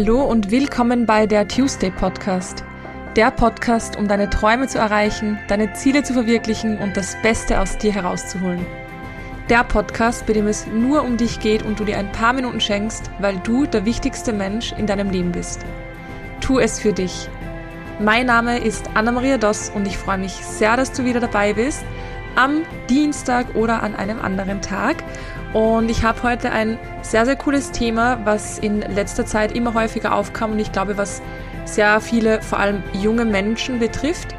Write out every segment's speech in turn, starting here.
Hallo und willkommen bei der Tuesday Podcast. Der Podcast, um deine Träume zu erreichen, deine Ziele zu verwirklichen und das Beste aus dir herauszuholen. Der Podcast, bei dem es nur um dich geht und du dir ein paar Minuten schenkst, weil du der wichtigste Mensch in deinem Leben bist. Tu es für dich. Mein Name ist Anna-Maria Doss und ich freue mich sehr, dass du wieder dabei bist am Dienstag oder an einem anderen Tag. Und ich habe heute ein sehr, sehr cooles Thema, was in letzter Zeit immer häufiger aufkam und ich glaube, was sehr viele, vor allem junge Menschen betrifft.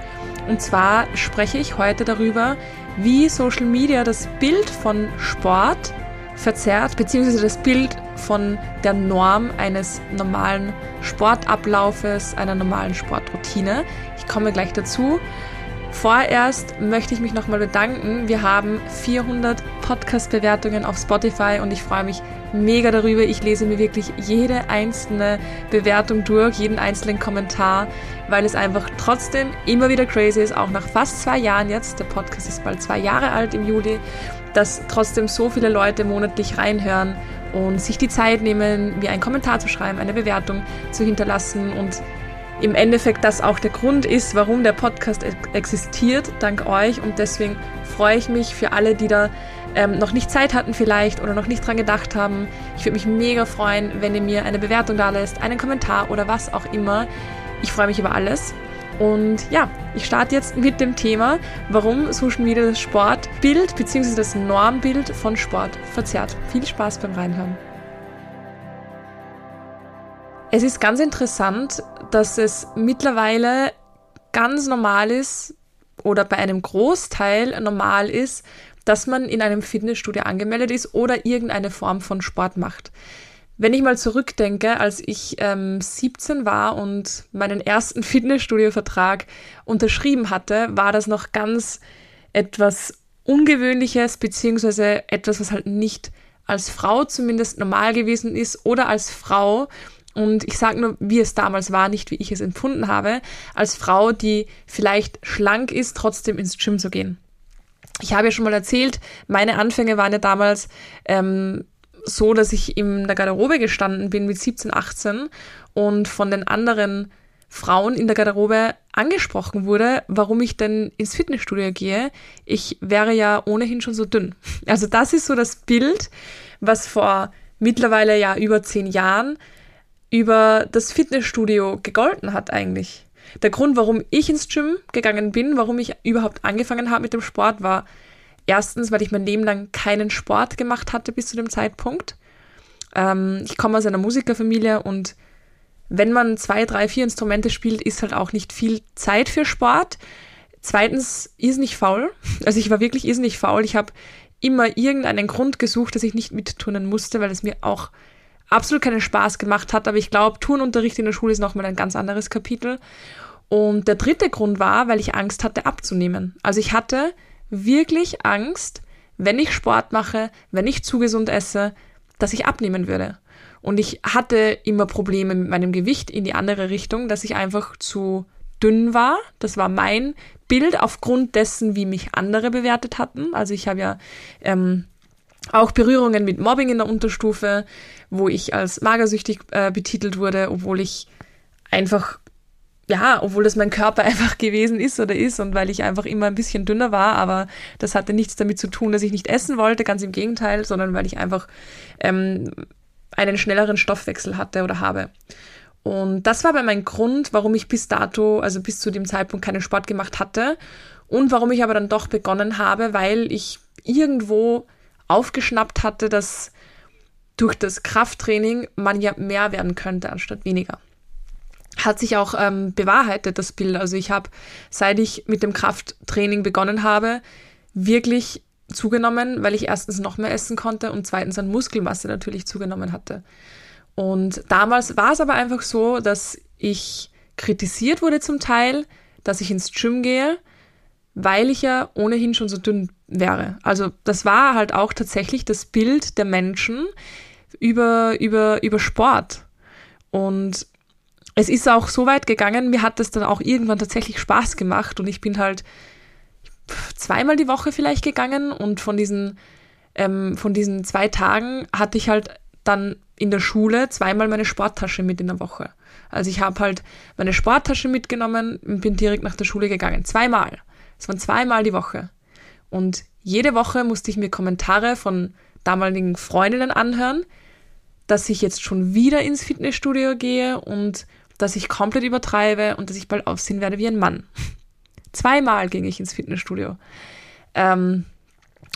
Und zwar spreche ich heute darüber, wie Social Media das Bild von Sport verzerrt, beziehungsweise das Bild von der Norm eines normalen Sportablaufes, einer normalen Sportroutine. Ich komme gleich dazu. Vorerst möchte ich mich nochmal bedanken. Wir haben 400 Podcast-Bewertungen auf Spotify und ich freue mich mega darüber. Ich lese mir wirklich jede einzelne Bewertung durch, jeden einzelnen Kommentar, weil es einfach trotzdem immer wieder crazy ist, auch nach fast zwei Jahren jetzt, der Podcast ist bald zwei Jahre alt im Juli, dass trotzdem so viele Leute monatlich reinhören und sich die Zeit nehmen, mir einen Kommentar zu schreiben, eine Bewertung zu hinterlassen und im Endeffekt das auch der Grund ist, warum der Podcast existiert, dank euch. Und deswegen freue ich mich für alle, die da ähm, noch nicht Zeit hatten vielleicht oder noch nicht dran gedacht haben. Ich würde mich mega freuen, wenn ihr mir eine Bewertung da lässt, einen Kommentar oder was auch immer. Ich freue mich über alles. Und ja, ich starte jetzt mit dem Thema, warum Social Media das Sportbild bzw. das Normbild von Sport verzerrt. Viel Spaß beim Reinhören. Es ist ganz interessant, dass es mittlerweile ganz normal ist oder bei einem Großteil normal ist, dass man in einem Fitnessstudio angemeldet ist oder irgendeine Form von Sport macht. Wenn ich mal zurückdenke, als ich ähm, 17 war und meinen ersten Fitnessstudio-Vertrag unterschrieben hatte, war das noch ganz etwas Ungewöhnliches, beziehungsweise etwas, was halt nicht als Frau zumindest normal gewesen ist oder als Frau und ich sage nur, wie es damals war, nicht wie ich es empfunden habe, als Frau, die vielleicht schlank ist, trotzdem ins Gym zu gehen. Ich habe ja schon mal erzählt, meine Anfänge waren ja damals ähm, so, dass ich in der Garderobe gestanden bin mit 17, 18 und von den anderen Frauen in der Garderobe angesprochen wurde, warum ich denn ins Fitnessstudio gehe. Ich wäre ja ohnehin schon so dünn. Also das ist so das Bild, was vor mittlerweile ja über zehn Jahren über das Fitnessstudio gegolten hat eigentlich. Der Grund, warum ich ins Gym gegangen bin, warum ich überhaupt angefangen habe mit dem Sport, war erstens, weil ich mein Leben lang keinen Sport gemacht hatte bis zu dem Zeitpunkt. Ähm, ich komme aus einer Musikerfamilie und wenn man zwei, drei, vier Instrumente spielt, ist halt auch nicht viel Zeit für Sport. Zweitens, irrsinnig faul. Also ich war wirklich irrsinnig faul. Ich habe immer irgendeinen Grund gesucht, dass ich nicht mitturnen musste, weil es mir auch absolut keinen Spaß gemacht hat. Aber ich glaube, Turnunterricht in der Schule ist nochmal ein ganz anderes Kapitel. Und der dritte Grund war, weil ich Angst hatte abzunehmen. Also ich hatte wirklich Angst, wenn ich Sport mache, wenn ich zu gesund esse, dass ich abnehmen würde. Und ich hatte immer Probleme mit meinem Gewicht in die andere Richtung, dass ich einfach zu dünn war. Das war mein Bild aufgrund dessen, wie mich andere bewertet hatten. Also ich habe ja ähm, auch Berührungen mit Mobbing in der Unterstufe, wo ich als magersüchtig äh, betitelt wurde, obwohl ich einfach, ja, obwohl das mein Körper einfach gewesen ist oder ist und weil ich einfach immer ein bisschen dünner war, aber das hatte nichts damit zu tun, dass ich nicht essen wollte, ganz im Gegenteil, sondern weil ich einfach ähm, einen schnelleren Stoffwechsel hatte oder habe. Und das war aber mein Grund, warum ich bis dato, also bis zu dem Zeitpunkt keinen Sport gemacht hatte und warum ich aber dann doch begonnen habe, weil ich irgendwo aufgeschnappt hatte, dass durch das Krafttraining man ja mehr werden könnte anstatt weniger. Hat sich auch ähm, bewahrheitet, das Bild. Also ich habe, seit ich mit dem Krafttraining begonnen habe, wirklich zugenommen, weil ich erstens noch mehr essen konnte und zweitens an Muskelmasse natürlich zugenommen hatte. Und damals war es aber einfach so, dass ich kritisiert wurde zum Teil, dass ich ins Gym gehe, weil ich ja ohnehin schon so dünn wäre. Also das war halt auch tatsächlich das Bild der Menschen über, über, über Sport. Und es ist auch so weit gegangen, mir hat es dann auch irgendwann tatsächlich Spaß gemacht und ich bin halt zweimal die Woche vielleicht gegangen und von diesen, ähm, von diesen zwei Tagen hatte ich halt dann in der Schule zweimal meine Sporttasche mit in der Woche. Also ich habe halt meine Sporttasche mitgenommen und bin direkt nach der Schule gegangen. Zweimal. Es waren zweimal die Woche. Und jede Woche musste ich mir Kommentare von damaligen Freundinnen anhören, dass ich jetzt schon wieder ins Fitnessstudio gehe und dass ich komplett übertreibe und dass ich bald aussehen werde wie ein Mann. Zweimal ging ich ins Fitnessstudio. Ähm,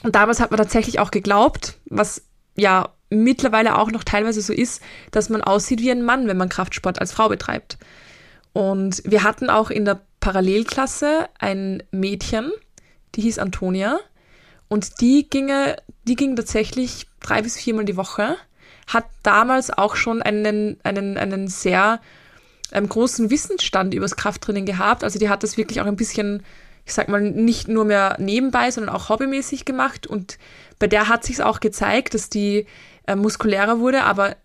und damals hat man tatsächlich auch geglaubt, was ja mittlerweile auch noch teilweise so ist, dass man aussieht wie ein Mann, wenn man Kraftsport als Frau betreibt. Und wir hatten auch in der Parallelklasse ein Mädchen, die hieß Antonia. Und die ginge, die ging tatsächlich drei bis viermal die Woche, hat damals auch schon einen, einen, einen sehr ähm, großen Wissensstand übers Krafttraining gehabt. Also die hat das wirklich auch ein bisschen, ich sag mal, nicht nur mehr nebenbei, sondern auch hobbymäßig gemacht. Und bei der hat sich auch gezeigt, dass die äh, muskulärer wurde, aber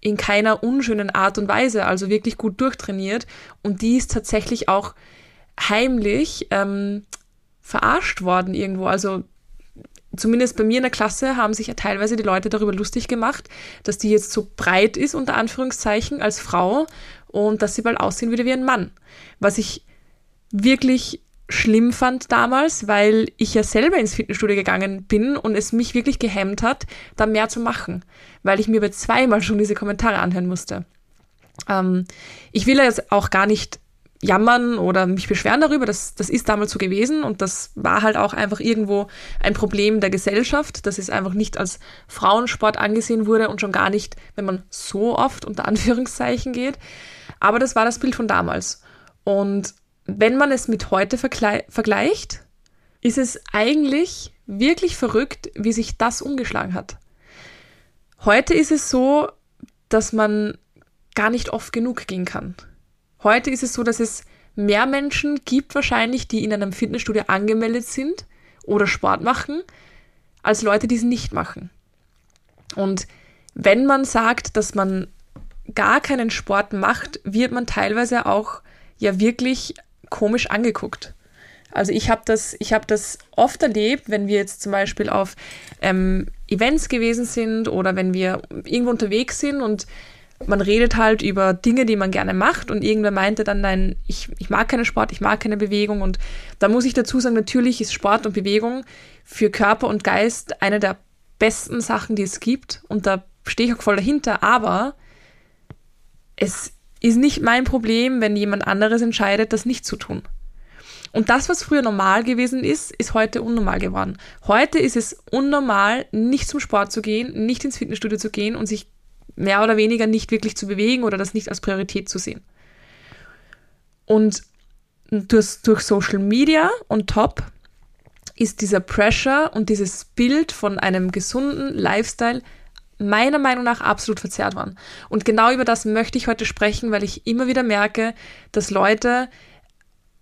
in keiner unschönen Art und Weise, also wirklich gut durchtrainiert. Und die ist tatsächlich auch heimlich ähm, verarscht worden irgendwo. Also zumindest bei mir in der Klasse haben sich ja teilweise die Leute darüber lustig gemacht, dass die jetzt so breit ist, unter Anführungszeichen, als Frau und dass sie bald aussehen würde wie ein Mann. Was ich wirklich schlimm fand damals, weil ich ja selber ins Fitnessstudio gegangen bin und es mich wirklich gehemmt hat, da mehr zu machen, weil ich mir bei zweimal schon diese Kommentare anhören musste. Ähm, ich will jetzt auch gar nicht jammern oder mich beschweren darüber, das, das ist damals so gewesen und das war halt auch einfach irgendwo ein Problem der Gesellschaft, dass es einfach nicht als Frauensport angesehen wurde und schon gar nicht, wenn man so oft unter Anführungszeichen geht. Aber das war das Bild von damals. Und wenn man es mit heute vergleicht, ist es eigentlich wirklich verrückt, wie sich das umgeschlagen hat. Heute ist es so, dass man gar nicht oft genug gehen kann. Heute ist es so, dass es mehr Menschen gibt wahrscheinlich, die in einem Fitnessstudio angemeldet sind oder Sport machen, als Leute, die es nicht machen. Und wenn man sagt, dass man gar keinen Sport macht, wird man teilweise auch ja wirklich komisch angeguckt. Also ich habe das, habe das oft erlebt, wenn wir jetzt zum Beispiel auf ähm, Events gewesen sind oder wenn wir irgendwo unterwegs sind und man redet halt über Dinge, die man gerne macht und irgendwer meinte dann, nein, ich, ich mag keinen Sport, ich mag keine Bewegung und da muss ich dazu sagen, natürlich ist Sport und Bewegung für Körper und Geist eine der besten Sachen, die es gibt und da stehe ich auch voll dahinter, aber es ist nicht mein Problem, wenn jemand anderes entscheidet, das nicht zu tun. Und das, was früher normal gewesen ist, ist heute unnormal geworden. Heute ist es unnormal, nicht zum Sport zu gehen, nicht ins Fitnessstudio zu gehen und sich mehr oder weniger nicht wirklich zu bewegen oder das nicht als Priorität zu sehen. Und durch, durch Social Media und top ist dieser Pressure und dieses Bild von einem gesunden Lifestyle meiner Meinung nach absolut verzerrt waren. Und genau über das möchte ich heute sprechen, weil ich immer wieder merke, dass Leute,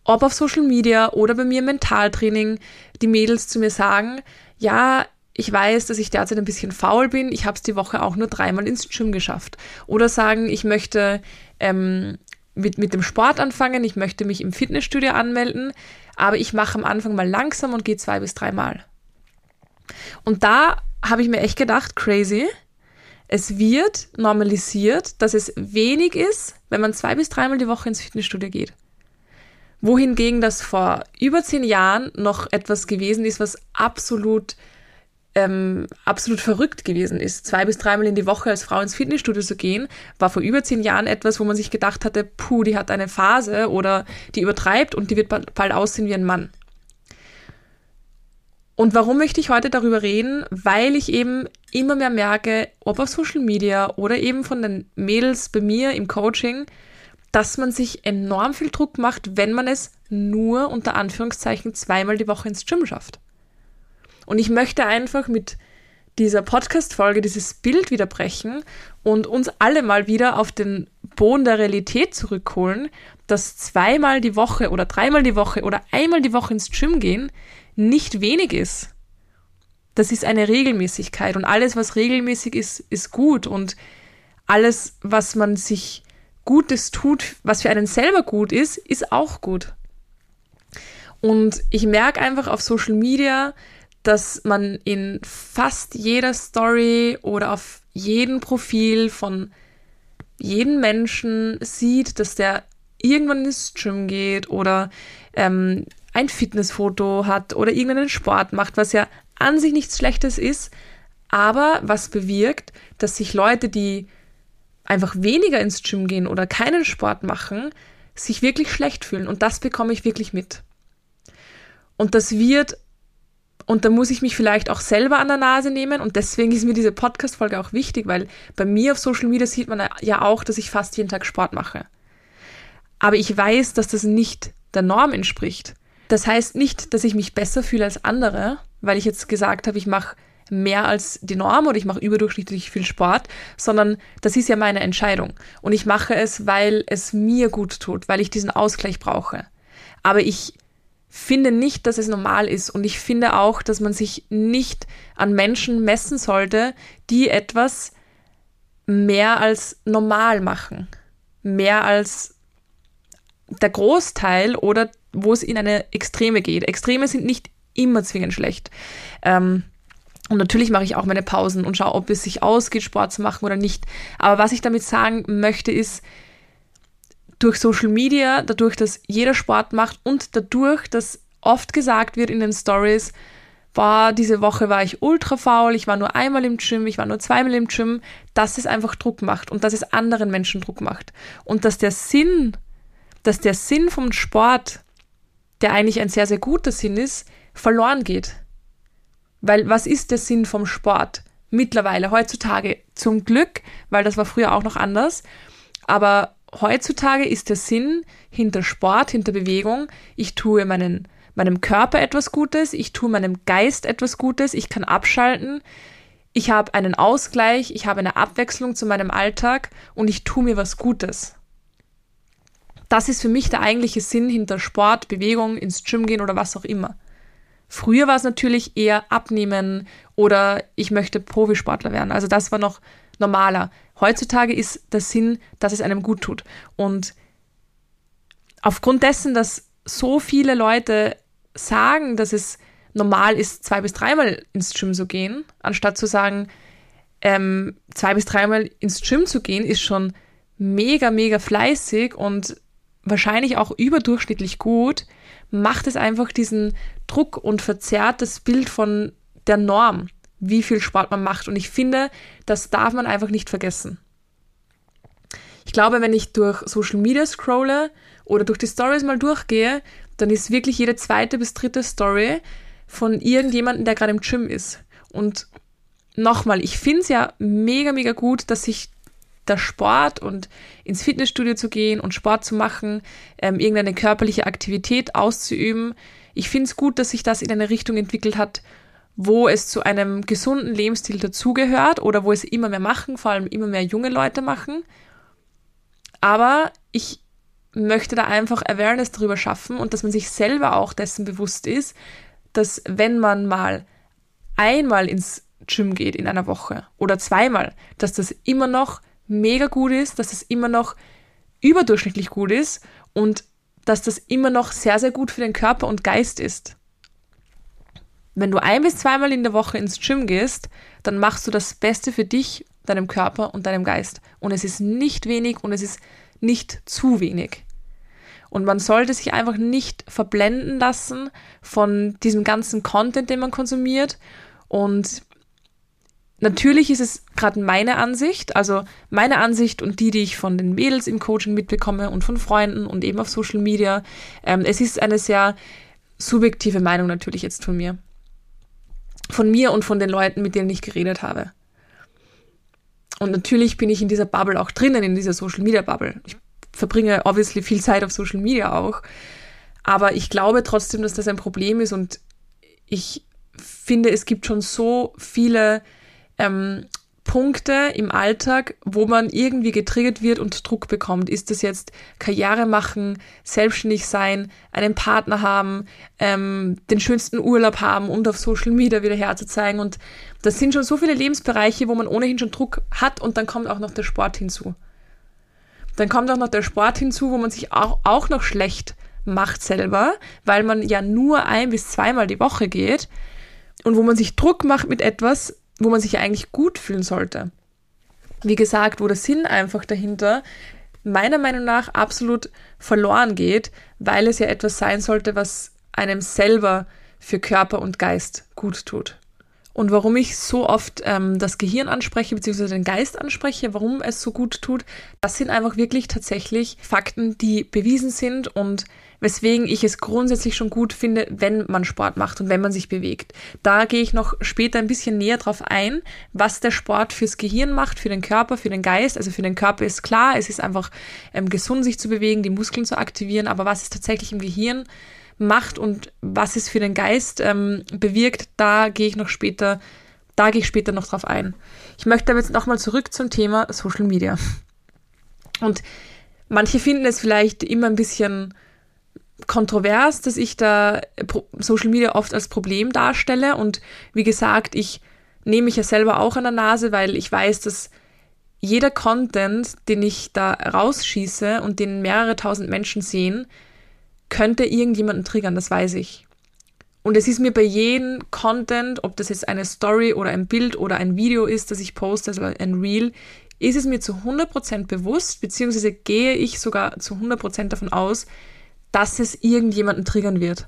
ob auf Social Media oder bei mir im Mentaltraining, die Mädels zu mir sagen, ja, ich weiß, dass ich derzeit ein bisschen faul bin, ich habe es die Woche auch nur dreimal ins Gym geschafft. Oder sagen, ich möchte ähm, mit, mit dem Sport anfangen, ich möchte mich im Fitnessstudio anmelden, aber ich mache am Anfang mal langsam und gehe zwei bis dreimal. Und da habe ich mir echt gedacht, crazy, es wird normalisiert, dass es wenig ist, wenn man zwei bis dreimal die Woche ins Fitnessstudio geht. Wohingegen das vor über zehn Jahren noch etwas gewesen ist, was absolut, ähm, absolut verrückt gewesen ist. Zwei bis dreimal in die Woche als Frau ins Fitnessstudio zu gehen, war vor über zehn Jahren etwas, wo man sich gedacht hatte, puh, die hat eine Phase oder die übertreibt und die wird bald aussehen wie ein Mann. Und warum möchte ich heute darüber reden? Weil ich eben immer mehr merke, ob auf Social Media oder eben von den Mädels bei mir im Coaching, dass man sich enorm viel Druck macht, wenn man es nur unter Anführungszeichen zweimal die Woche ins Gym schafft. Und ich möchte einfach mit dieser Podcast-Folge dieses Bild wieder brechen und uns alle mal wieder auf den Boden der Realität zurückholen, dass zweimal die Woche oder dreimal die Woche oder einmal die Woche ins Gym gehen nicht wenig ist. Das ist eine Regelmäßigkeit und alles, was regelmäßig ist, ist gut und alles, was man sich Gutes tut, was für einen selber gut ist, ist auch gut. Und ich merke einfach auf Social Media, dass man in fast jeder Story oder auf jedem Profil von jedem Menschen sieht, dass der irgendwann ins Gym geht oder ähm, ein Fitnessfoto hat oder irgendeinen Sport macht, was ja an sich nichts Schlechtes ist, aber was bewirkt, dass sich Leute, die einfach weniger ins Gym gehen oder keinen Sport machen, sich wirklich schlecht fühlen. Und das bekomme ich wirklich mit. Und das wird, und da muss ich mich vielleicht auch selber an der Nase nehmen. Und deswegen ist mir diese Podcast-Folge auch wichtig, weil bei mir auf Social Media sieht man ja auch, dass ich fast jeden Tag Sport mache. Aber ich weiß, dass das nicht der Norm entspricht. Das heißt nicht, dass ich mich besser fühle als andere, weil ich jetzt gesagt habe, ich mache mehr als die Norm oder ich mache überdurchschnittlich viel Sport, sondern das ist ja meine Entscheidung. Und ich mache es, weil es mir gut tut, weil ich diesen Ausgleich brauche. Aber ich finde nicht, dass es normal ist und ich finde auch, dass man sich nicht an Menschen messen sollte, die etwas mehr als normal machen. Mehr als der Großteil oder wo es in eine Extreme geht. Extreme sind nicht immer zwingend schlecht. Ähm, und natürlich mache ich auch meine Pausen und schaue, ob es sich ausgeht, Sport zu machen oder nicht. Aber was ich damit sagen möchte, ist, durch Social Media, dadurch, dass jeder Sport macht und dadurch, dass oft gesagt wird in den Stories, war diese Woche war ich ultra faul, ich war nur einmal im Gym, ich war nur zweimal im Gym, dass es einfach Druck macht und dass es anderen Menschen Druck macht. Und dass der Sinn, dass der Sinn vom Sport der eigentlich ein sehr, sehr guter Sinn ist, verloren geht. Weil was ist der Sinn vom Sport? Mittlerweile, heutzutage zum Glück, weil das war früher auch noch anders, aber heutzutage ist der Sinn hinter Sport, hinter Bewegung, ich tue meinen, meinem Körper etwas Gutes, ich tue meinem Geist etwas Gutes, ich kann abschalten, ich habe einen Ausgleich, ich habe eine Abwechslung zu meinem Alltag und ich tue mir was Gutes das ist für mich der eigentliche Sinn hinter Sport, Bewegung, ins Gym gehen oder was auch immer. Früher war es natürlich eher abnehmen oder ich möchte Profisportler werden. Also das war noch normaler. Heutzutage ist der Sinn, dass es einem gut tut. Und aufgrund dessen, dass so viele Leute sagen, dass es normal ist, zwei bis dreimal ins Gym zu gehen, anstatt zu sagen, ähm, zwei bis dreimal ins Gym zu gehen, ist schon mega, mega fleißig und wahrscheinlich auch überdurchschnittlich gut, macht es einfach diesen Druck und verzerrt das Bild von der Norm, wie viel Sport man macht. Und ich finde, das darf man einfach nicht vergessen. Ich glaube, wenn ich durch Social Media scrolle oder durch die Stories mal durchgehe, dann ist wirklich jede zweite bis dritte Story von irgendjemandem, der gerade im Gym ist. Und nochmal, ich finde es ja mega, mega gut, dass sich der Sport und ins Fitnessstudio zu gehen und Sport zu machen, ähm, irgendeine körperliche Aktivität auszuüben. Ich finde es gut, dass sich das in eine Richtung entwickelt hat, wo es zu einem gesunden Lebensstil dazugehört oder wo es immer mehr machen, vor allem immer mehr junge Leute machen. Aber ich möchte da einfach Awareness darüber schaffen und dass man sich selber auch dessen bewusst ist, dass wenn man mal einmal ins Gym geht in einer Woche oder zweimal, dass das immer noch mega gut ist, dass das immer noch überdurchschnittlich gut ist und dass das immer noch sehr, sehr gut für den Körper und Geist ist. Wenn du ein bis zweimal in der Woche ins Gym gehst, dann machst du das Beste für dich, deinem Körper und deinem Geist. Und es ist nicht wenig und es ist nicht zu wenig. Und man sollte sich einfach nicht verblenden lassen von diesem ganzen Content, den man konsumiert. Und Natürlich ist es gerade meine Ansicht, also meine Ansicht und die, die ich von den Mädels im Coaching mitbekomme und von Freunden und eben auf Social Media. Ähm, es ist eine sehr subjektive Meinung natürlich jetzt von mir. Von mir und von den Leuten, mit denen ich geredet habe. Und natürlich bin ich in dieser Bubble auch drinnen, in dieser Social Media Bubble. Ich verbringe obviously viel Zeit auf Social Media auch. Aber ich glaube trotzdem, dass das ein Problem ist und ich finde, es gibt schon so viele ähm, Punkte im Alltag, wo man irgendwie getriggert wird und Druck bekommt. Ist das jetzt Karriere machen, selbstständig sein, einen Partner haben, ähm, den schönsten Urlaub haben und auf Social Media wieder herzuzeigen. Und das sind schon so viele Lebensbereiche, wo man ohnehin schon Druck hat und dann kommt auch noch der Sport hinzu. Dann kommt auch noch der Sport hinzu, wo man sich auch, auch noch schlecht macht selber, weil man ja nur ein bis zweimal die Woche geht und wo man sich Druck macht mit etwas, wo man sich eigentlich gut fühlen sollte. wie gesagt, wo der Sinn einfach dahinter meiner Meinung nach absolut verloren geht, weil es ja etwas sein sollte, was einem selber für Körper und Geist gut tut. Und warum ich so oft ähm, das Gehirn anspreche, beziehungsweise den Geist anspreche, warum es so gut tut, das sind einfach wirklich tatsächlich Fakten, die bewiesen sind und weswegen ich es grundsätzlich schon gut finde, wenn man Sport macht und wenn man sich bewegt. Da gehe ich noch später ein bisschen näher drauf ein, was der Sport fürs Gehirn macht, für den Körper, für den Geist. Also für den Körper ist klar, es ist einfach ähm, gesund, sich zu bewegen, die Muskeln zu aktivieren, aber was es tatsächlich im Gehirn macht und was es für den Geist ähm, bewirkt, da gehe ich noch später, da gehe ich später noch drauf ein. Ich möchte aber jetzt nochmal zurück zum Thema Social Media. Und manche finden es vielleicht immer ein bisschen kontrovers, dass ich da Social Media oft als Problem darstelle. Und wie gesagt, ich nehme mich ja selber auch an der Nase, weil ich weiß, dass jeder Content, den ich da rausschieße und den mehrere tausend Menschen sehen, könnte irgendjemanden triggern, das weiß ich. Und es ist mir bei jedem Content, ob das jetzt eine Story oder ein Bild oder ein Video ist, das ich poste, also ein Reel, ist es mir zu 100% bewusst, beziehungsweise gehe ich sogar zu 100% davon aus, dass es irgendjemanden triggern wird.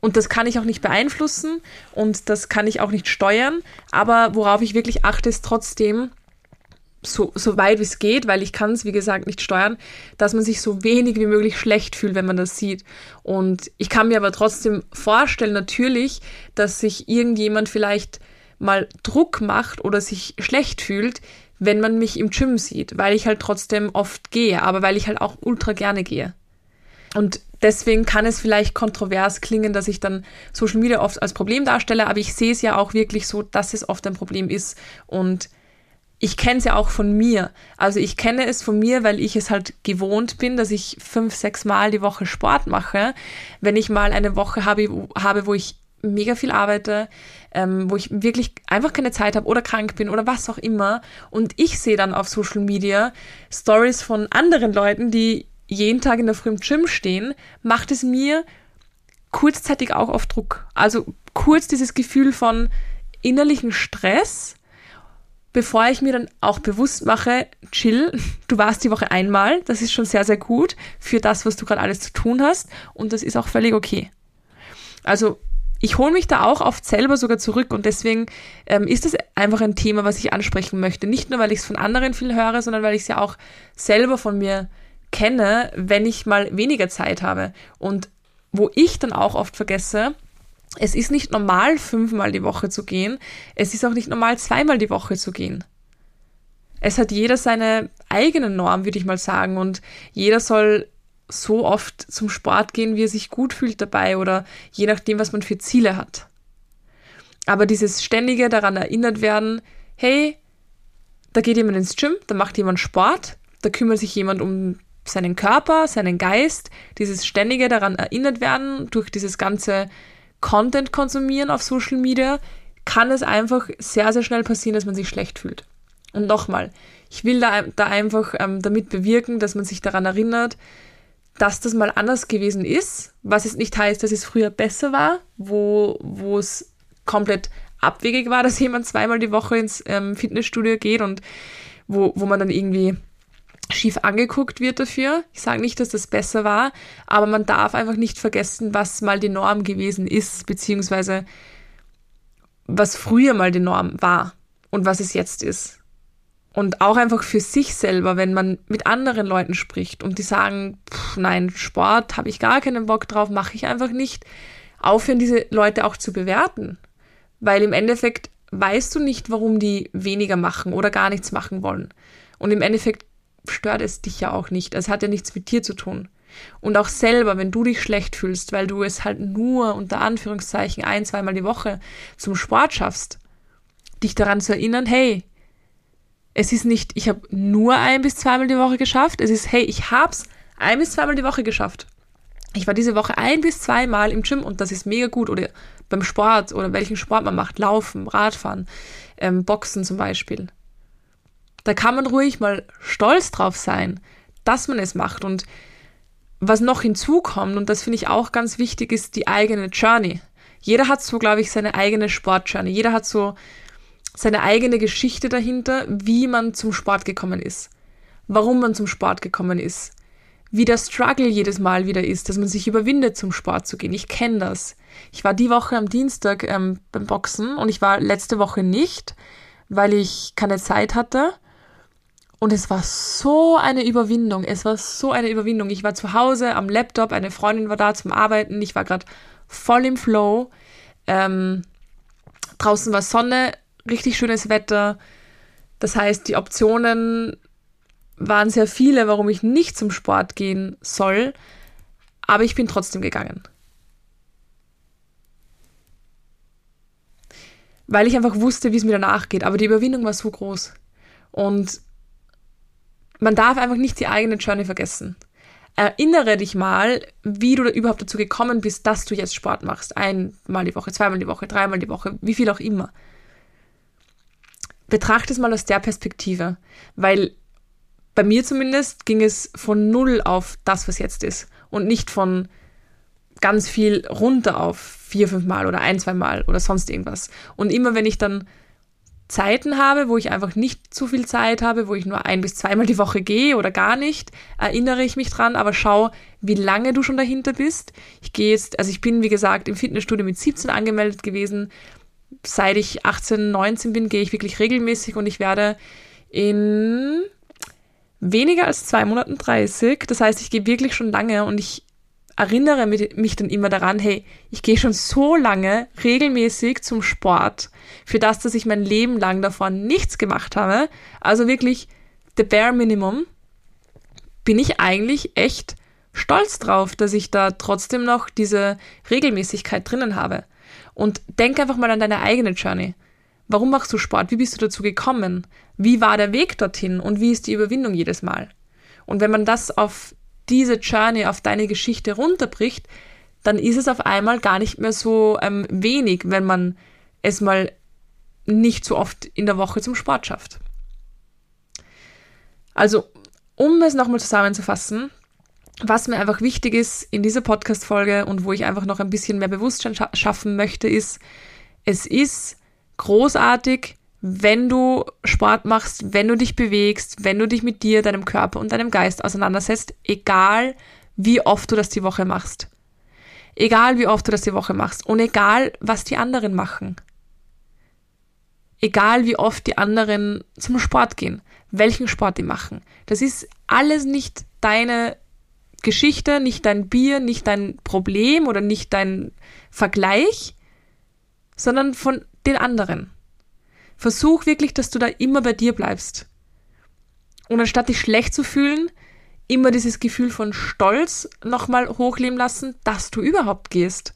Und das kann ich auch nicht beeinflussen und das kann ich auch nicht steuern, aber worauf ich wirklich achte, ist trotzdem, so, so weit wie es geht, weil ich kann es, wie gesagt, nicht steuern, dass man sich so wenig wie möglich schlecht fühlt, wenn man das sieht. Und ich kann mir aber trotzdem vorstellen, natürlich, dass sich irgendjemand vielleicht mal Druck macht oder sich schlecht fühlt, wenn man mich im Gym sieht, weil ich halt trotzdem oft gehe, aber weil ich halt auch ultra gerne gehe. Und deswegen kann es vielleicht kontrovers klingen, dass ich dann Social Media oft als Problem darstelle, aber ich sehe es ja auch wirklich so, dass es oft ein Problem ist. Und ich kenne es ja auch von mir. Also ich kenne es von mir, weil ich es halt gewohnt bin, dass ich fünf, sechs Mal die Woche Sport mache. Wenn ich mal eine Woche habe, habe wo ich mega viel arbeite, ähm, wo ich wirklich einfach keine Zeit habe oder krank bin oder was auch immer. Und ich sehe dann auf Social Media Stories von anderen Leuten, die jeden Tag in der Früh im Gym stehen, macht es mir kurzzeitig auch auf Druck. Also kurz dieses Gefühl von innerlichen Stress, bevor ich mir dann auch bewusst mache, chill, du warst die Woche einmal, das ist schon sehr, sehr gut für das, was du gerade alles zu tun hast und das ist auch völlig okay. Also ich hole mich da auch oft selber sogar zurück und deswegen ähm, ist das einfach ein Thema, was ich ansprechen möchte. Nicht nur, weil ich es von anderen viel höre, sondern weil ich es ja auch selber von mir kenne, wenn ich mal weniger Zeit habe. Und wo ich dann auch oft vergesse, es ist nicht normal, fünfmal die Woche zu gehen. Es ist auch nicht normal, zweimal die Woche zu gehen. Es hat jeder seine eigene Norm, würde ich mal sagen. Und jeder soll so oft zum Sport gehen, wie er sich gut fühlt dabei oder je nachdem, was man für Ziele hat. Aber dieses ständige daran erinnert werden, hey, da geht jemand ins Gym, da macht jemand Sport, da kümmert sich jemand um seinen Körper, seinen Geist, dieses ständige daran erinnert werden durch dieses ganze Content konsumieren auf Social Media, kann es einfach sehr, sehr schnell passieren, dass man sich schlecht fühlt. Und nochmal, ich will da, da einfach ähm, damit bewirken, dass man sich daran erinnert, dass das mal anders gewesen ist, was jetzt nicht heißt, dass es früher besser war, wo, wo es komplett abwegig war, dass jemand zweimal die Woche ins ähm, Fitnessstudio geht und wo, wo man dann irgendwie schief angeguckt wird dafür. Ich sage nicht, dass das besser war, aber man darf einfach nicht vergessen, was mal die Norm gewesen ist, beziehungsweise was früher mal die Norm war und was es jetzt ist. Und auch einfach für sich selber, wenn man mit anderen Leuten spricht und die sagen, pff, nein, Sport habe ich gar keinen Bock drauf, mache ich einfach nicht, aufhören, diese Leute auch zu bewerten. Weil im Endeffekt weißt du nicht, warum die weniger machen oder gar nichts machen wollen. Und im Endeffekt stört es dich ja auch nicht. Es hat ja nichts mit dir zu tun. Und auch selber, wenn du dich schlecht fühlst, weil du es halt nur unter Anführungszeichen ein, zweimal die Woche zum Sport schaffst, dich daran zu erinnern, hey, es ist nicht, ich habe nur ein bis zweimal die Woche geschafft, es ist, hey, ich hab's ein bis zweimal die Woche geschafft. Ich war diese Woche ein bis zweimal im Gym und das ist mega gut. Oder beim Sport oder welchen Sport man macht, Laufen, Radfahren, ähm, Boxen zum Beispiel. Da kann man ruhig mal stolz drauf sein, dass man es macht. Und was noch hinzukommt, und das finde ich auch ganz wichtig, ist die eigene Journey. Jeder hat so, glaube ich, seine eigene Sportjourney. Jeder hat so seine eigene Geschichte dahinter, wie man zum Sport gekommen ist, warum man zum Sport gekommen ist, wie der Struggle jedes Mal wieder ist, dass man sich überwindet, zum Sport zu gehen. Ich kenne das. Ich war die Woche am Dienstag ähm, beim Boxen und ich war letzte Woche nicht, weil ich keine Zeit hatte. Und es war so eine Überwindung. Es war so eine Überwindung. Ich war zu Hause am Laptop, eine Freundin war da zum Arbeiten. Ich war gerade voll im Flow. Ähm, draußen war Sonne, richtig schönes Wetter. Das heißt, die Optionen waren sehr viele, warum ich nicht zum Sport gehen soll. Aber ich bin trotzdem gegangen. Weil ich einfach wusste, wie es mir danach geht. Aber die Überwindung war so groß. Und man darf einfach nicht die eigene Journey vergessen. Erinnere dich mal, wie du da überhaupt dazu gekommen bist, dass du jetzt Sport machst. Einmal die Woche, zweimal die Woche, dreimal die Woche, wie viel auch immer. Betrachte es mal aus der Perspektive, weil bei mir zumindest ging es von null auf das, was jetzt ist und nicht von ganz viel runter auf vier, fünf Mal oder ein, zwei Mal oder sonst irgendwas. Und immer wenn ich dann Zeiten habe, wo ich einfach nicht zu viel Zeit habe, wo ich nur ein bis zweimal die Woche gehe oder gar nicht, erinnere ich mich dran, aber schau, wie lange du schon dahinter bist. Ich gehe jetzt, also ich bin, wie gesagt, im Fitnessstudio mit 17 angemeldet gewesen. Seit ich 18, 19 bin, gehe ich wirklich regelmäßig und ich werde in weniger als zwei Monaten 30. Das heißt, ich gehe wirklich schon lange und ich erinnere mich dann immer daran, hey, ich gehe schon so lange regelmäßig zum Sport, für das, dass ich mein Leben lang davon nichts gemacht habe, also wirklich the bare minimum, bin ich eigentlich echt stolz drauf, dass ich da trotzdem noch diese Regelmäßigkeit drinnen habe. Und denk einfach mal an deine eigene Journey. Warum machst du Sport? Wie bist du dazu gekommen? Wie war der Weg dorthin? Und wie ist die Überwindung jedes Mal? Und wenn man das auf diese Journey auf deine Geschichte runterbricht, dann ist es auf einmal gar nicht mehr so ähm, wenig, wenn man es mal nicht so oft in der Woche zum Sport schafft. Also, um es nochmal zusammenzufassen, was mir einfach wichtig ist in dieser Podcast-Folge und wo ich einfach noch ein bisschen mehr Bewusstsein scha schaffen möchte, ist, es ist großartig, wenn du Sport machst, wenn du dich bewegst, wenn du dich mit dir, deinem Körper und deinem Geist auseinandersetzt, egal wie oft du das die Woche machst. Egal wie oft du das die Woche machst und egal was die anderen machen. Egal wie oft die anderen zum Sport gehen, welchen Sport die machen. Das ist alles nicht deine Geschichte, nicht dein Bier, nicht dein Problem oder nicht dein Vergleich, sondern von den anderen. Versuch wirklich, dass du da immer bei dir bleibst. Und anstatt dich schlecht zu fühlen, immer dieses Gefühl von Stolz nochmal hochleben lassen, dass du überhaupt gehst.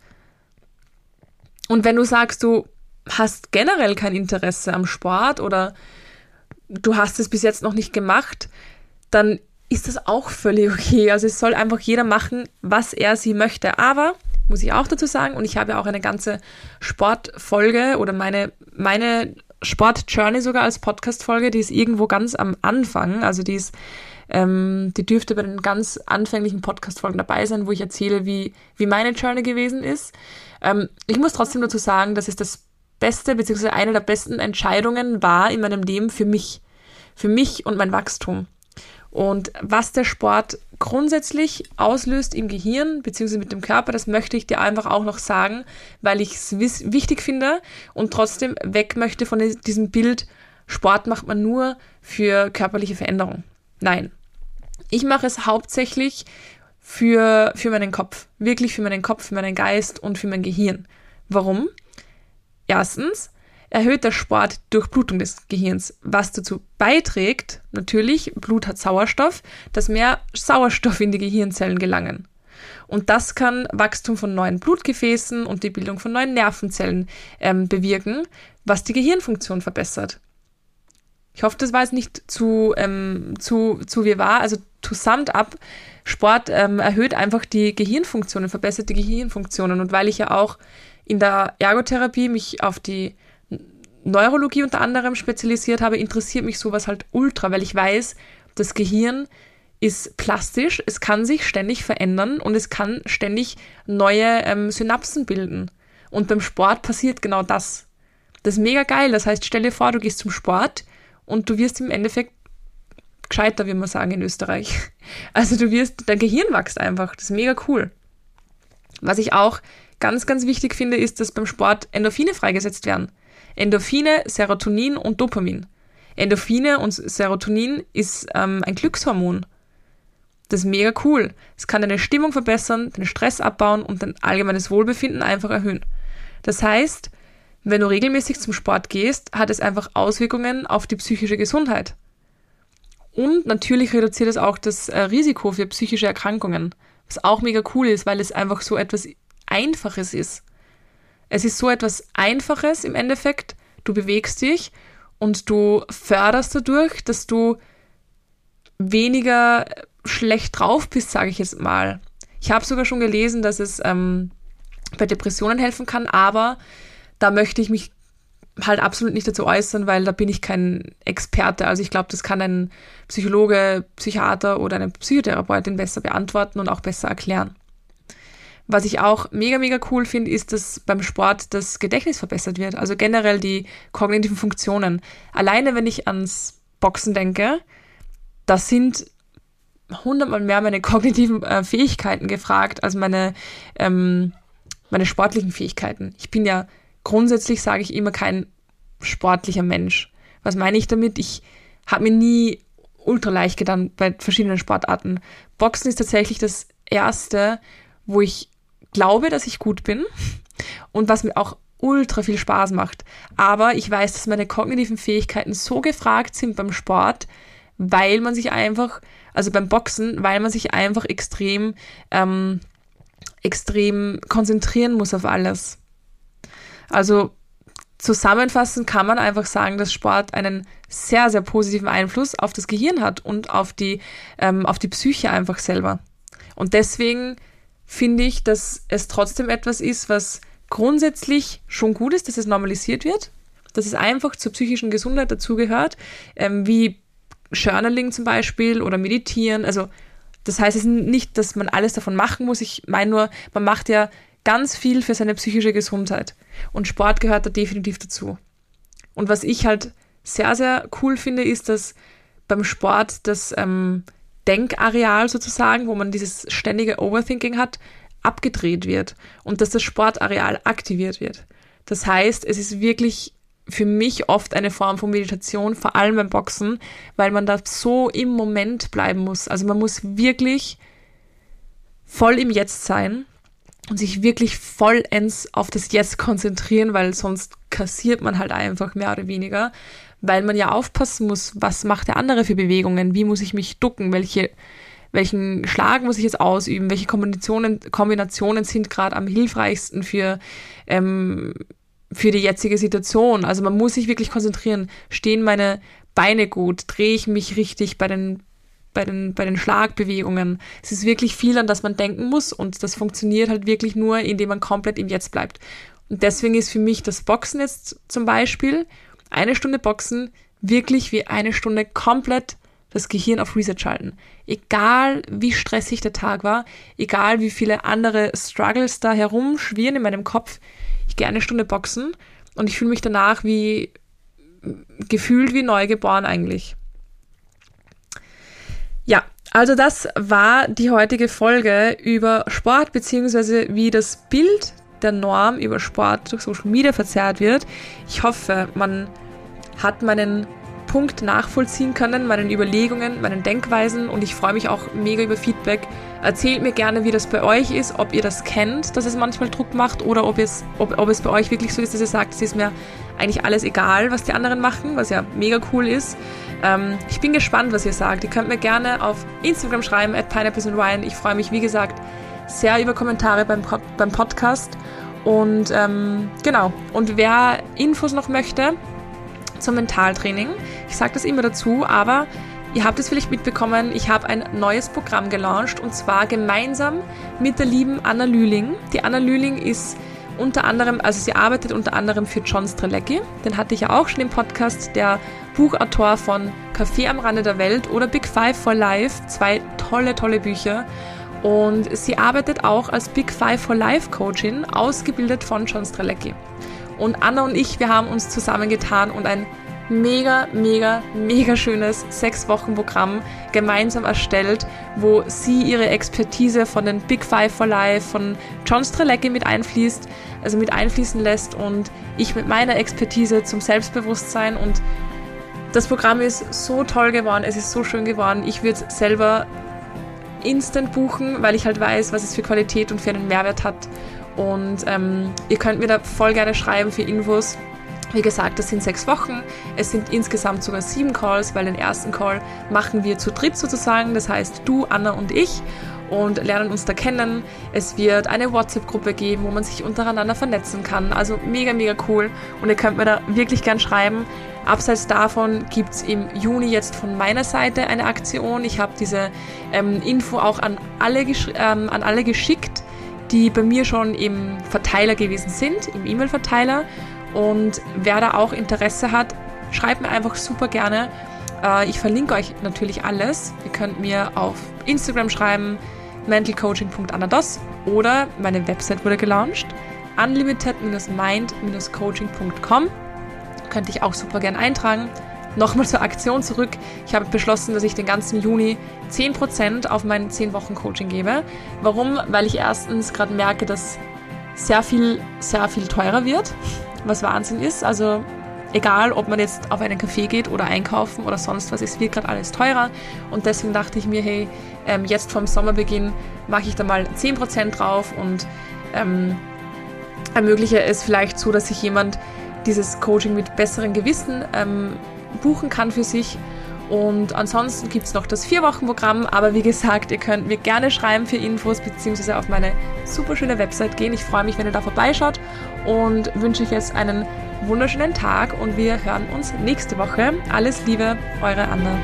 Und wenn du sagst, du hast generell kein Interesse am Sport oder du hast es bis jetzt noch nicht gemacht, dann ist das auch völlig okay. Also es soll einfach jeder machen, was er sie möchte. Aber muss ich auch dazu sagen, und ich habe ja auch eine ganze Sportfolge oder meine, meine Sport Journey sogar als Podcast-Folge, die ist irgendwo ganz am Anfang, also die ist, ähm, die dürfte bei den ganz anfänglichen Podcast-Folgen dabei sein, wo ich erzähle, wie, wie meine Journey gewesen ist. Ähm, ich muss trotzdem dazu sagen, dass es das beste, beziehungsweise eine der besten Entscheidungen war in meinem Leben für mich. Für mich und mein Wachstum. Und was der Sport grundsätzlich auslöst im Gehirn bzw. mit dem Körper, das möchte ich dir einfach auch noch sagen, weil ich es wichtig finde und trotzdem weg möchte von diesem Bild, Sport macht man nur für körperliche Veränderung. Nein. Ich mache es hauptsächlich für, für meinen Kopf. Wirklich für meinen Kopf, für meinen Geist und für mein Gehirn. Warum? Erstens, erhöht der Sport Durchblutung des Gehirns, was dazu beiträgt, natürlich, Blut hat Sauerstoff, dass mehr Sauerstoff in die Gehirnzellen gelangen. Und das kann Wachstum von neuen Blutgefäßen und die Bildung von neuen Nervenzellen ähm, bewirken, was die Gehirnfunktion verbessert. Ich hoffe, das war jetzt nicht zu, ähm, zu, zu wie war. Also to summed up, Sport ähm, erhöht einfach die Gehirnfunktionen, verbessert die Gehirnfunktionen. Und weil ich ja auch in der Ergotherapie mich auf die Neurologie unter anderem spezialisiert habe, interessiert mich sowas halt ultra, weil ich weiß, das Gehirn ist plastisch, es kann sich ständig verändern und es kann ständig neue ähm, Synapsen bilden. Und beim Sport passiert genau das. Das ist mega geil. Das heißt, stell dir vor, du gehst zum Sport und du wirst im Endeffekt gescheiter, wie man sagen in Österreich. Also du wirst, dein Gehirn wächst einfach. Das ist mega cool. Was ich auch ganz, ganz wichtig finde, ist, dass beim Sport Endorphine freigesetzt werden. Endorphine, Serotonin und Dopamin. Endorphine und Serotonin ist ähm, ein Glückshormon. Das ist mega cool. Es kann deine Stimmung verbessern, den Stress abbauen und dein allgemeines Wohlbefinden einfach erhöhen. Das heißt, wenn du regelmäßig zum Sport gehst, hat es einfach Auswirkungen auf die psychische Gesundheit. Und natürlich reduziert es auch das äh, Risiko für psychische Erkrankungen, was auch mega cool ist, weil es einfach so etwas Einfaches ist. Es ist so etwas Einfaches im Endeffekt. Du bewegst dich und du förderst dadurch, dass du weniger schlecht drauf bist, sage ich jetzt mal. Ich habe sogar schon gelesen, dass es ähm, bei Depressionen helfen kann, aber da möchte ich mich halt absolut nicht dazu äußern, weil da bin ich kein Experte. Also ich glaube, das kann ein Psychologe, Psychiater oder eine Psychotherapeutin besser beantworten und auch besser erklären. Was ich auch mega, mega cool finde, ist, dass beim Sport das Gedächtnis verbessert wird. Also generell die kognitiven Funktionen. Alleine, wenn ich ans Boxen denke, da sind hundertmal mehr meine kognitiven äh, Fähigkeiten gefragt als meine, ähm, meine sportlichen Fähigkeiten. Ich bin ja grundsätzlich sage ich immer kein sportlicher Mensch. Was meine ich damit? Ich habe mir nie ultra leicht getan bei verschiedenen Sportarten. Boxen ist tatsächlich das erste, wo ich glaube, dass ich gut bin und was mir auch ultra viel Spaß macht. Aber ich weiß, dass meine kognitiven Fähigkeiten so gefragt sind beim Sport, weil man sich einfach, also beim Boxen, weil man sich einfach extrem, ähm, extrem konzentrieren muss auf alles. Also zusammenfassend kann man einfach sagen, dass Sport einen sehr, sehr positiven Einfluss auf das Gehirn hat und auf die, ähm, auf die Psyche einfach selber. Und deswegen finde ich, dass es trotzdem etwas ist, was grundsätzlich schon gut ist, dass es normalisiert wird, dass es einfach zur psychischen Gesundheit dazugehört, ähm, wie Journaling zum Beispiel oder Meditieren. Also das heißt es nicht, dass man alles davon machen muss. Ich meine nur, man macht ja ganz viel für seine psychische Gesundheit. Und Sport gehört da definitiv dazu. Und was ich halt sehr, sehr cool finde, ist, dass beim Sport das ähm, Denkareal sozusagen, wo man dieses ständige Overthinking hat, abgedreht wird und dass das Sportareal aktiviert wird. Das heißt, es ist wirklich für mich oft eine Form von Meditation, vor allem beim Boxen, weil man da so im Moment bleiben muss. Also man muss wirklich voll im Jetzt sein und sich wirklich vollends auf das Jetzt konzentrieren, weil sonst kassiert man halt einfach mehr oder weniger, weil man ja aufpassen muss, was macht der andere für Bewegungen, wie muss ich mich ducken, welche, welchen Schlag muss ich jetzt ausüben, welche Kombinationen, Kombinationen sind gerade am hilfreichsten für, ähm, für die jetzige Situation. Also man muss sich wirklich konzentrieren, stehen meine Beine gut, drehe ich mich richtig bei den bei den, bei den Schlagbewegungen. Es ist wirklich viel, an das man denken muss und das funktioniert halt wirklich nur, indem man komplett im Jetzt bleibt. Und deswegen ist für mich das Boxen jetzt zum Beispiel, eine Stunde Boxen, wirklich wie eine Stunde komplett das Gehirn auf Reset schalten. Egal wie stressig der Tag war, egal wie viele andere Struggles da herumschwirren in meinem Kopf, ich gehe eine Stunde boxen und ich fühle mich danach wie gefühlt wie neugeboren eigentlich. Ja, also das war die heutige Folge über Sport, beziehungsweise wie das Bild der Norm über Sport durch Social Media verzerrt wird. Ich hoffe, man hat meinen Punkt nachvollziehen können, meinen Überlegungen, meinen Denkweisen und ich freue mich auch mega über Feedback. Erzählt mir gerne, wie das bei euch ist, ob ihr das kennt, dass es manchmal Druck macht oder ob es, ob, ob es bei euch wirklich so ist, dass ihr sagt, es ist mir eigentlich alles egal, was die anderen machen, was ja mega cool ist. Ähm, ich bin gespannt, was ihr sagt. Ihr könnt mir gerne auf Instagram schreiben, at Pineapples and Wine. Ich freue mich, wie gesagt, sehr über Kommentare beim, beim Podcast. Und ähm, genau, und wer Infos noch möchte, zum Mentaltraining. Ich sage das immer dazu, aber ihr habt es vielleicht mitbekommen, ich habe ein neues Programm gelauncht und zwar gemeinsam mit der lieben Anna Lühling. Die Anna Lühling ist unter anderem, also sie arbeitet unter anderem für John Strelecki, den hatte ich ja auch schon im Podcast, der Buchautor von Café am Rande der Welt oder Big Five for Life, zwei tolle, tolle Bücher. Und sie arbeitet auch als Big Five for Life Coachin, ausgebildet von John Strelecki. Und Anna und ich, wir haben uns zusammengetan und ein mega, mega, mega schönes sechs Wochen Programm gemeinsam erstellt, wo sie ihre Expertise von den Big Five for Life, von John Strelecki mit einfließt, also mit einfließen lässt und ich mit meiner Expertise zum Selbstbewusstsein und das Programm ist so toll geworden, es ist so schön geworden. Ich würde es selber instant buchen, weil ich halt weiß, was es für Qualität und für einen Mehrwert hat. Und ähm, ihr könnt mir da voll gerne schreiben für Infos. Wie gesagt, das sind sechs Wochen. Es sind insgesamt sogar sieben Calls, weil den ersten Call machen wir zu dritt sozusagen. Das heißt, du, Anna und ich und lernen uns da kennen. Es wird eine WhatsApp-Gruppe geben, wo man sich untereinander vernetzen kann. Also mega, mega cool. Und ihr könnt mir da wirklich gern schreiben. Abseits davon gibt es im Juni jetzt von meiner Seite eine Aktion. Ich habe diese ähm, Info auch an alle, ähm, an alle geschickt, die bei mir schon im Verteiler gewesen sind, im E-Mail-Verteiler. Und wer da auch Interesse hat, schreibt mir einfach super gerne. Äh, ich verlinke euch natürlich alles. Ihr könnt mir auf Instagram schreiben, mentalcoaching.anados oder meine Website wurde gelauncht, unlimited-mind-coaching.com. Könnte ich auch super gern eintragen. Nochmal zur Aktion zurück. Ich habe beschlossen, dass ich den ganzen Juni 10% auf mein 10 Wochen Coaching gebe. Warum? Weil ich erstens gerade merke, dass sehr viel, sehr viel teurer wird was Wahnsinn ist. Also egal, ob man jetzt auf einen Café geht oder einkaufen oder sonst was, es wird gerade alles teurer. Und deswegen dachte ich mir, hey, ähm, jetzt vom Sommerbeginn mache ich da mal 10% drauf und ähm, ermögliche es vielleicht so, dass sich jemand dieses Coaching mit besserem Gewissen ähm, buchen kann für sich und ansonsten gibt es noch das Vier-Wochen-Programm, aber wie gesagt, ihr könnt mir gerne schreiben für Infos beziehungsweise auf meine super schöne Website gehen. Ich freue mich, wenn ihr da vorbeischaut und wünsche euch jetzt einen wunderschönen Tag und wir hören uns nächste Woche. Alles Liebe, eure Anna.